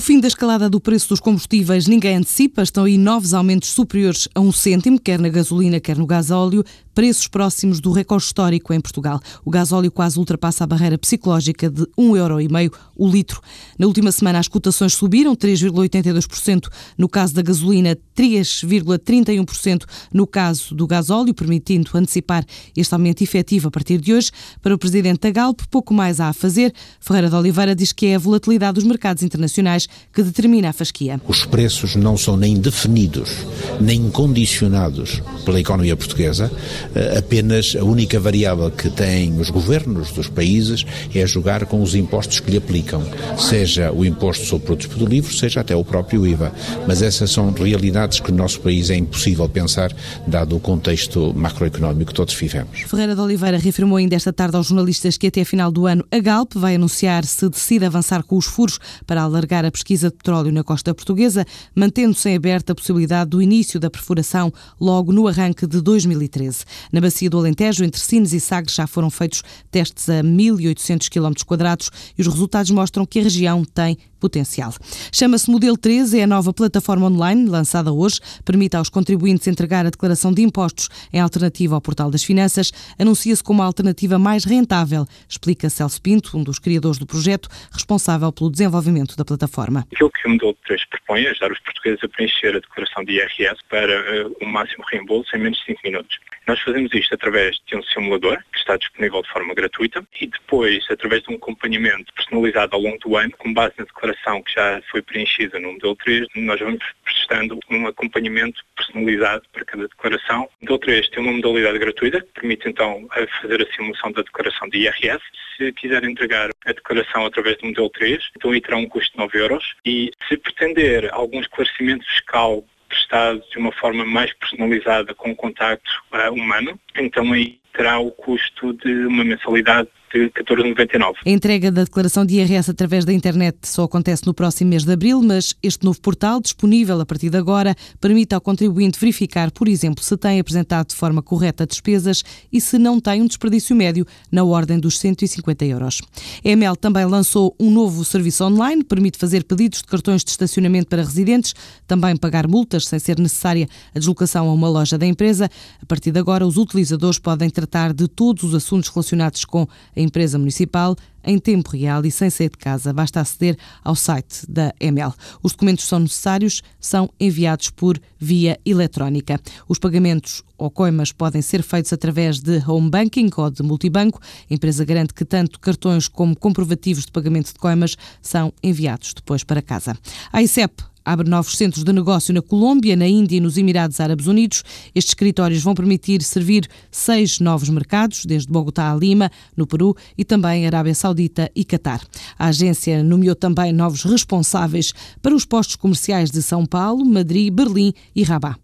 O fim da escalada do preço dos combustíveis ninguém antecipa. Estão aí novos aumentos superiores a um cêntimo, quer na gasolina, quer no gasóleo preços próximos do recorde histórico em Portugal. O gasóleo quase ultrapassa a barreira psicológica de 1,5€ o litro. Na última semana, as cotações subiram 3,82% no caso da gasolina, 3,31% no caso do gasóleo, permitindo antecipar este aumento efetivo a partir de hoje. Para o presidente da Galp, pouco mais há a fazer. Ferreira de Oliveira diz que é a volatilidade dos mercados internacionais que determina a fasquia. Os preços não são nem definidos, nem condicionados pela economia portuguesa. Eh, apenas a única variável que têm os governos dos países é jogar com os impostos que lhe aplicam, seja o imposto sobre produtos petrolíferos, seja até o próprio IVA. Mas essas são realidades que no nosso país é impossível pensar, dado o contexto macroeconómico que todos vivemos. Ferreira de Oliveira reafirmou ainda esta tarde aos jornalistas que até a final do ano a Galp vai anunciar se decide avançar com os furos para alargar a pesquisa de petróleo na costa portuguesa, mantendo-se em aberta a possibilidade do início da perfuração logo no arranque de 2013. Na bacia do Alentejo, entre Sines e Sagres, já foram feitos testes a 1.800 km e os resultados mostram que a região tem potencial. Chama-se Modelo 13, é a nova plataforma online lançada hoje, permite aos contribuintes entregar a declaração de impostos em alternativa ao Portal das Finanças, anuncia-se como a alternativa mais rentável, explica Celso Pinto, um dos criadores do projeto, responsável pelo desenvolvimento da plataforma. Aquilo que o Modelo 3 propõe é ajudar os portugueses a preencher a declaração de IRS para uh, o máximo reembolso em menos de 5 minutos. Nós fazemos isto através de um simulador que está disponível de forma gratuita e depois através de um acompanhamento personalizado ao longo do ano com base na declaração que já foi preenchida no modelo 3, nós vamos prestando um acompanhamento personalizado para cada declaração. O modelo 3 tem uma modalidade gratuita, que permite então fazer a simulação da declaração de IRS. Se quiser entregar a declaração através do modelo 3, então aí terá um custo de 9 euros. E se pretender algum esclarecimento fiscal prestado de uma forma mais personalizada com o contacto uh, humano, então aí terá o custo de uma mensalidade de 14,99. A entrega da declaração de IRS através da internet só acontece no próximo mês de abril, mas este novo portal, disponível a partir de agora, permite ao contribuinte verificar, por exemplo, se tem apresentado de forma correta despesas e se não tem um desperdício médio na ordem dos 150 euros. A EML também lançou um novo serviço online, permite fazer pedidos de cartões de estacionamento para residentes, também pagar multas sem ser necessária a deslocação a uma loja da empresa. A partir de agora, os utilizadores podem tratar de todos os assuntos relacionados com a empresa municipal em tempo real e sem sair de casa. Basta aceder ao site da ML. Os documentos são necessários, são enviados por via eletrónica. Os pagamentos ou coimas podem ser feitos através de home banking ou de multibanco. A empresa garante que tanto cartões como comprovativos de pagamento de coimas são enviados depois para casa. A ICEP abre novos centros de negócio na Colômbia, na Índia e nos Emirados Árabes Unidos. Estes escritórios vão permitir servir seis novos mercados, desde Bogotá a Lima, no Peru, e também Arábia Saudita e Catar. A agência nomeou também novos responsáveis para os postos comerciais de São Paulo, Madrid, Berlim e Rabat.